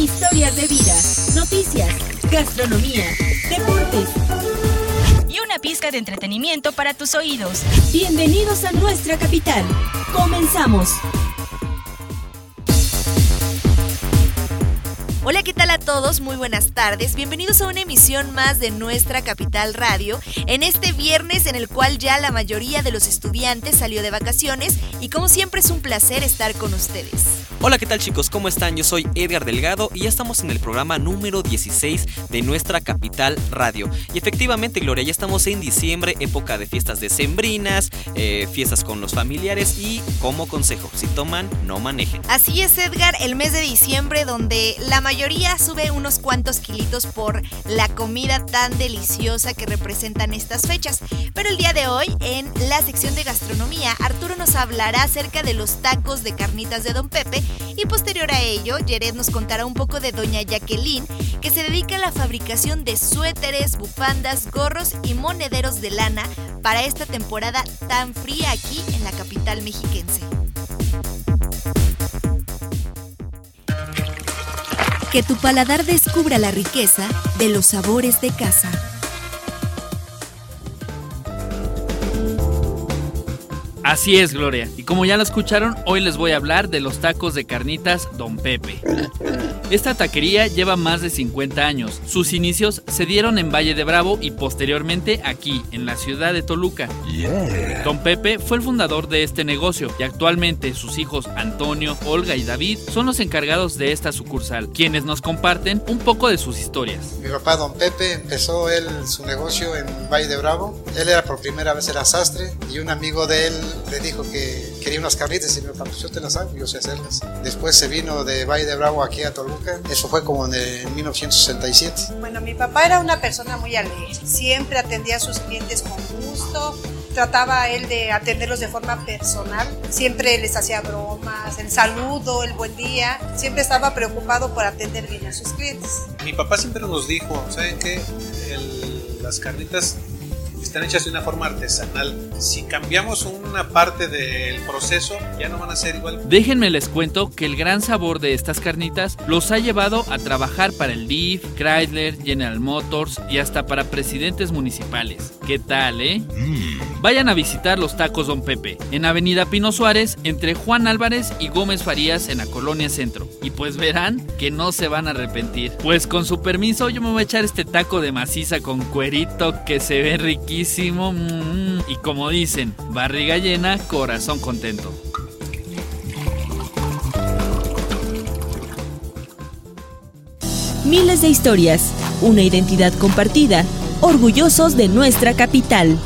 historias de vida, noticias, gastronomía, deportes y una pizca de entretenimiento para tus oídos. Bienvenidos a nuestra capital. Comenzamos. Hola, ¿qué tal a todos? Muy buenas tardes. Bienvenidos a una emisión más de nuestra Capital Radio en este viernes en el cual ya la mayoría de los estudiantes salió de vacaciones y como siempre es un placer estar con ustedes. Hola, ¿qué tal chicos? ¿Cómo están? Yo soy Edgar Delgado y ya estamos en el programa número 16 de nuestra Capital Radio. Y efectivamente, Gloria, ya estamos en diciembre, época de fiestas decembrinas, eh, fiestas con los familiares y como consejo, si toman, no manejen. Así es, Edgar, el mes de diciembre donde la mayoría sube unos cuantos kilitos por la comida tan deliciosa que representan estas fechas. Pero el día de hoy, en la sección de gastronomía, Arturo nos hablará acerca de los tacos de carnitas de Don Pepe y posterior a ello, Jared nos contará un poco de Doña Jacqueline, que se dedica a la fabricación de suéteres, bufandas, gorros y monederos de lana para esta temporada tan fría aquí en la capital mexiquense. Que tu paladar descubra la riqueza de los sabores de casa. Así es, Gloria. Y como ya lo escucharon, hoy les voy a hablar de los tacos de carnitas Don Pepe. Esta taquería lleva más de 50 años. Sus inicios se dieron en Valle de Bravo y posteriormente aquí, en la ciudad de Toluca. Don Pepe fue el fundador de este negocio y actualmente sus hijos Antonio, Olga y David son los encargados de esta sucursal, quienes nos comparten un poco de sus historias. Mi papá Don Pepe empezó él su negocio en Valle de Bravo. Él era por primera vez era sastre y un amigo de él le dijo que quería unas carnitas y me dijo, pues yo te las hago, yo sé hacerlas. Después se vino de Valle de Bravo aquí a Toluca, eso fue como en 1967. Bueno, mi papá era una persona muy alegre, siempre atendía a sus clientes con gusto, trataba él de atenderlos de forma personal, siempre les hacía bromas, el saludo, el buen día, siempre estaba preocupado por atender bien a sus clientes. Mi papá siempre nos dijo, ¿saben qué? las carnitas están hechas de una forma artesanal. Si cambiamos una parte del proceso, ya no van a ser igual. Déjenme les cuento que el gran sabor de estas carnitas los ha llevado a trabajar para el DIF, Chrysler, General Motors y hasta para presidentes municipales. ¿Qué tal, eh? Mm. Vayan a visitar los tacos Don Pepe, en Avenida Pino Suárez, entre Juan Álvarez y Gómez Farías en la Colonia Centro. Y pues verán que no se van a arrepentir. Pues con su permiso, yo me voy a echar este taco de maciza con cuerito que se ve riquísimo Mm, y como dicen, barriga llena, corazón contento. Miles de historias, una identidad compartida, orgullosos de nuestra capital.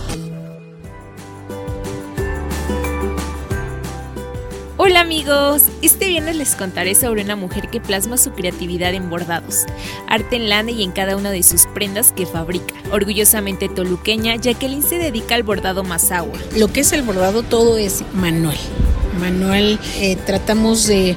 Hola amigos, este viernes les contaré sobre una mujer que plasma su creatividad en bordados, arte en lana y en cada una de sus prendas que fabrica. Orgullosamente toluqueña, Jacqueline se dedica al bordado más agua. Lo que es el bordado todo es manual. Manual, eh, tratamos de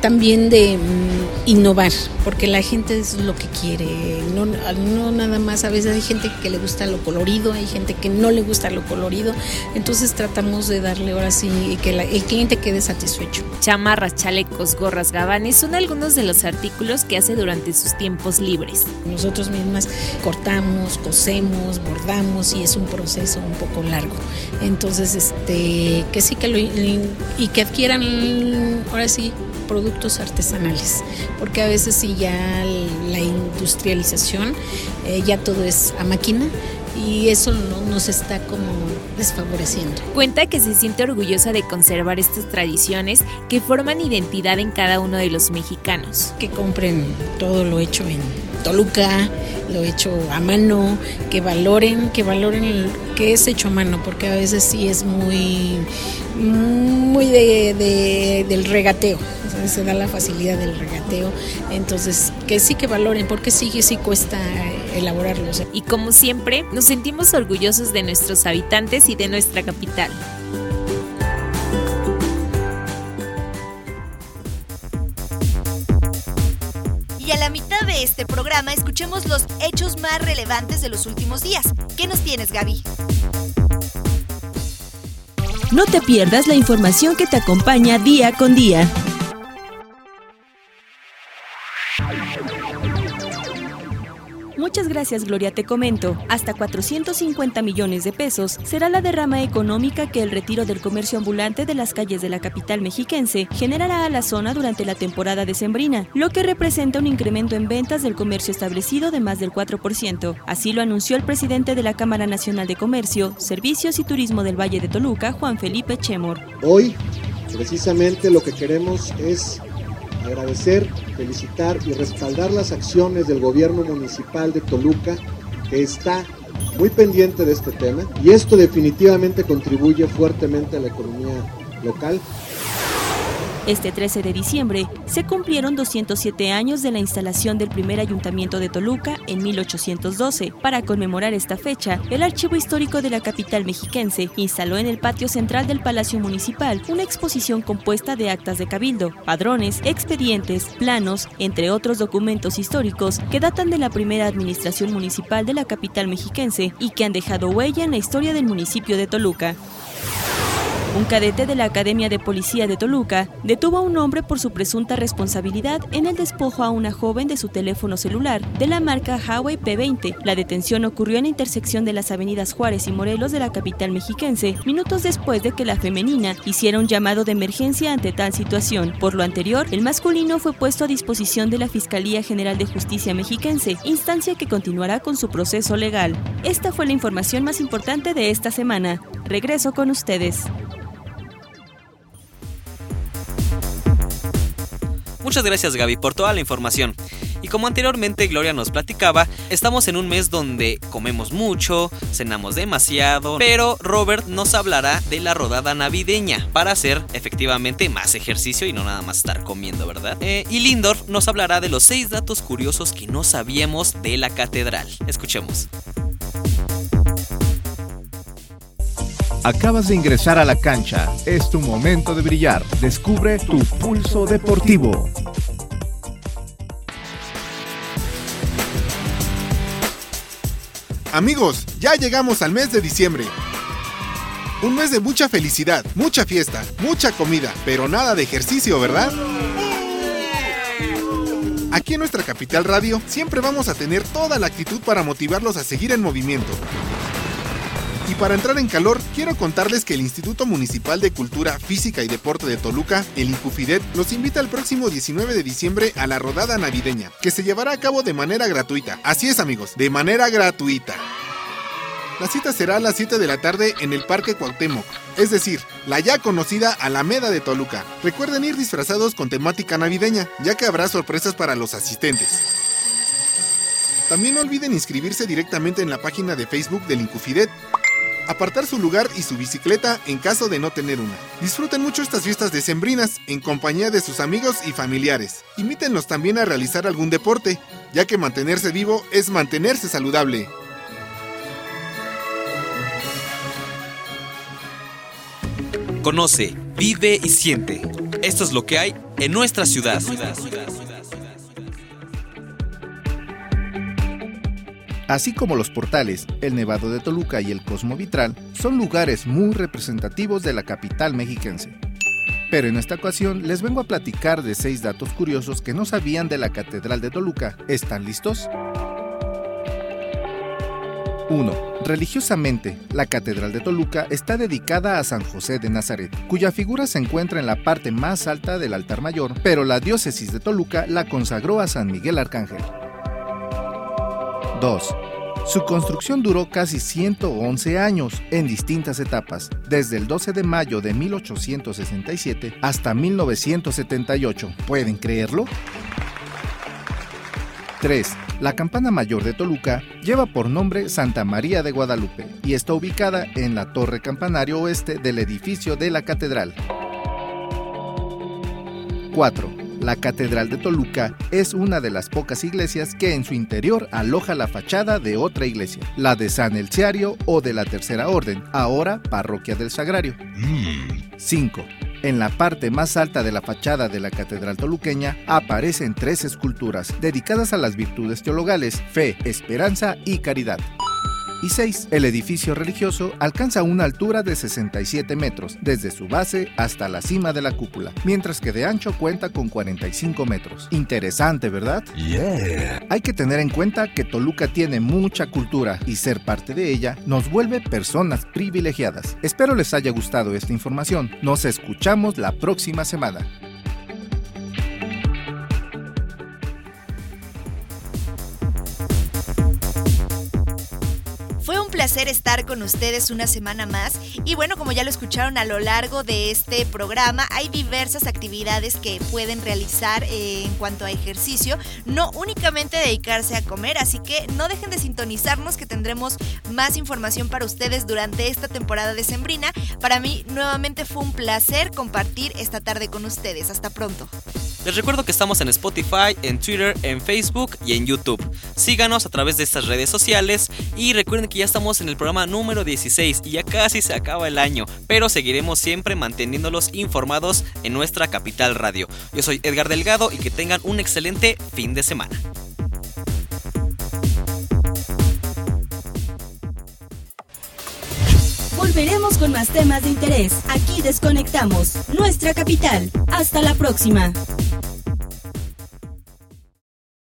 también de mm, innovar, porque la gente es lo que quiere, no, no, nada más, a veces hay gente que le gusta lo colorido, hay gente que no le gusta lo colorido, entonces tratamos de darle ahora sí que el cliente quede satisfecho. Chamarras, chalecos, gorras, gabanes son algunos de los artículos que hace durante sus tiempos libres. Nosotros mismas cortamos, cosemos, bordamos y es un proceso un poco largo. Entonces, este, que sí que lo y que adquieran ahora sí productos artesanales, porque a veces sí ya la industrialización, eh, ya todo es a máquina y eso no, nos está como desfavoreciendo. Cuenta que se siente orgullosa de conservar estas tradiciones que forman identidad en cada uno de los mexicanos. Que compren todo lo hecho en Toluca, lo hecho a mano, que valoren, que valoren que es hecho a mano, porque a veces sí es muy, muy de, del regateo, se da la facilidad del regateo, entonces que sí que valoren, porque sí que sí cuesta elaborarlos. Y como siempre, nos sentimos orgullosos de nuestros habitantes y de nuestra capital. Y a la mitad de este programa escuchemos los hechos más relevantes de los últimos días. ¿Qué nos tienes, Gaby? No te pierdas la información que te acompaña día con día. Muchas gracias Gloria, te comento. Hasta 450 millones de pesos será la derrama económica que el retiro del comercio ambulante de las calles de la capital mexiquense generará a la zona durante la temporada decembrina, lo que representa un incremento en ventas del comercio establecido de más del 4%. Así lo anunció el presidente de la Cámara Nacional de Comercio, Servicios y Turismo del Valle de Toluca, Juan Felipe Chemor. Hoy, precisamente lo que queremos es agradecer, felicitar y respaldar las acciones del gobierno municipal de Toluca, que está muy pendiente de este tema y esto definitivamente contribuye fuertemente a la economía local. Este 13 de diciembre se cumplieron 207 años de la instalación del primer ayuntamiento de Toluca en 1812. Para conmemorar esta fecha, el Archivo Histórico de la capital mexiquense instaló en el patio central del Palacio Municipal una exposición compuesta de actas de cabildo, padrones, expedientes, planos, entre otros documentos históricos que datan de la primera administración municipal de la capital mexiquense y que han dejado huella en la historia del municipio de Toluca. Un cadete de la Academia de Policía de Toluca detuvo a un hombre por su presunta responsabilidad en el despojo a una joven de su teléfono celular de la marca Huawei P20. La detención ocurrió en la intersección de las avenidas Juárez y Morelos de la capital mexiquense, minutos después de que la femenina hiciera un llamado de emergencia ante tal situación. Por lo anterior, el masculino fue puesto a disposición de la Fiscalía General de Justicia mexiquense, instancia que continuará con su proceso legal. Esta fue la información más importante de esta semana. Regreso con ustedes. Muchas gracias Gaby por toda la información. Y como anteriormente Gloria nos platicaba, estamos en un mes donde comemos mucho, cenamos demasiado, pero Robert nos hablará de la rodada navideña para hacer efectivamente más ejercicio y no nada más estar comiendo, ¿verdad? Eh, y Lindor nos hablará de los seis datos curiosos que no sabíamos de la catedral. Escuchemos. Acabas de ingresar a la cancha. Es tu momento de brillar. Descubre tu pulso deportivo. Amigos, ya llegamos al mes de diciembre. Un mes de mucha felicidad, mucha fiesta, mucha comida, pero nada de ejercicio, ¿verdad? Aquí en nuestra capital radio siempre vamos a tener toda la actitud para motivarlos a seguir en movimiento. Y para entrar en calor, quiero contarles que el Instituto Municipal de Cultura Física y Deporte de Toluca, el Incufidet, los invita el próximo 19 de diciembre a la rodada navideña, que se llevará a cabo de manera gratuita. Así es amigos, de manera gratuita. La cita será a las 7 de la tarde en el Parque Cuauhtémoc, es decir, la ya conocida Alameda de Toluca. Recuerden ir disfrazados con temática navideña, ya que habrá sorpresas para los asistentes. También no olviden inscribirse directamente en la página de Facebook del Incufidet apartar su lugar y su bicicleta en caso de no tener una. Disfruten mucho estas fiestas decembrinas en compañía de sus amigos y familiares. Imítenlos también a realizar algún deporte, ya que mantenerse vivo es mantenerse saludable. Conoce, vive y siente. Esto es lo que hay en nuestra ciudad. Así como los portales, el Nevado de Toluca y el Cosmo Vitral son lugares muy representativos de la capital mexiquense. Pero en esta ocasión les vengo a platicar de seis datos curiosos que no sabían de la Catedral de Toluca. ¿Están listos? 1. Religiosamente, la Catedral de Toluca está dedicada a San José de Nazaret, cuya figura se encuentra en la parte más alta del altar mayor, pero la diócesis de Toluca la consagró a San Miguel Arcángel. 2. Su construcción duró casi 111 años en distintas etapas, desde el 12 de mayo de 1867 hasta 1978. ¿Pueden creerlo? 3. La campana mayor de Toluca lleva por nombre Santa María de Guadalupe y está ubicada en la torre campanario oeste del edificio de la catedral. 4. La Catedral de Toluca es una de las pocas iglesias que en su interior aloja la fachada de otra iglesia, la de San Elciario o de la Tercera Orden, ahora Parroquia del Sagrario. 5. En la parte más alta de la fachada de la Catedral Toluqueña aparecen tres esculturas dedicadas a las virtudes teologales, fe, esperanza y caridad. Y 6. El edificio religioso alcanza una altura de 67 metros, desde su base hasta la cima de la cúpula, mientras que de ancho cuenta con 45 metros. Interesante, ¿verdad? Yeah. Hay que tener en cuenta que Toluca tiene mucha cultura y ser parte de ella nos vuelve personas privilegiadas. Espero les haya gustado esta información. Nos escuchamos la próxima semana. Placer estar con ustedes una semana más y bueno, como ya lo escucharon a lo largo de este programa, hay diversas actividades que pueden realizar eh, en cuanto a ejercicio, no únicamente dedicarse a comer, así que no dejen de sintonizarnos que tendremos más información para ustedes durante esta temporada de Sembrina. Para mí nuevamente fue un placer compartir esta tarde con ustedes. Hasta pronto. Les recuerdo que estamos en Spotify, en Twitter, en Facebook y en YouTube. Síganos a través de estas redes sociales y recuerden que ya estamos en el programa número 16 y ya casi se acaba el año, pero seguiremos siempre manteniéndolos informados en nuestra capital radio. Yo soy Edgar Delgado y que tengan un excelente fin de semana. Volveremos con más temas de interés. Aquí desconectamos nuestra capital. Hasta la próxima.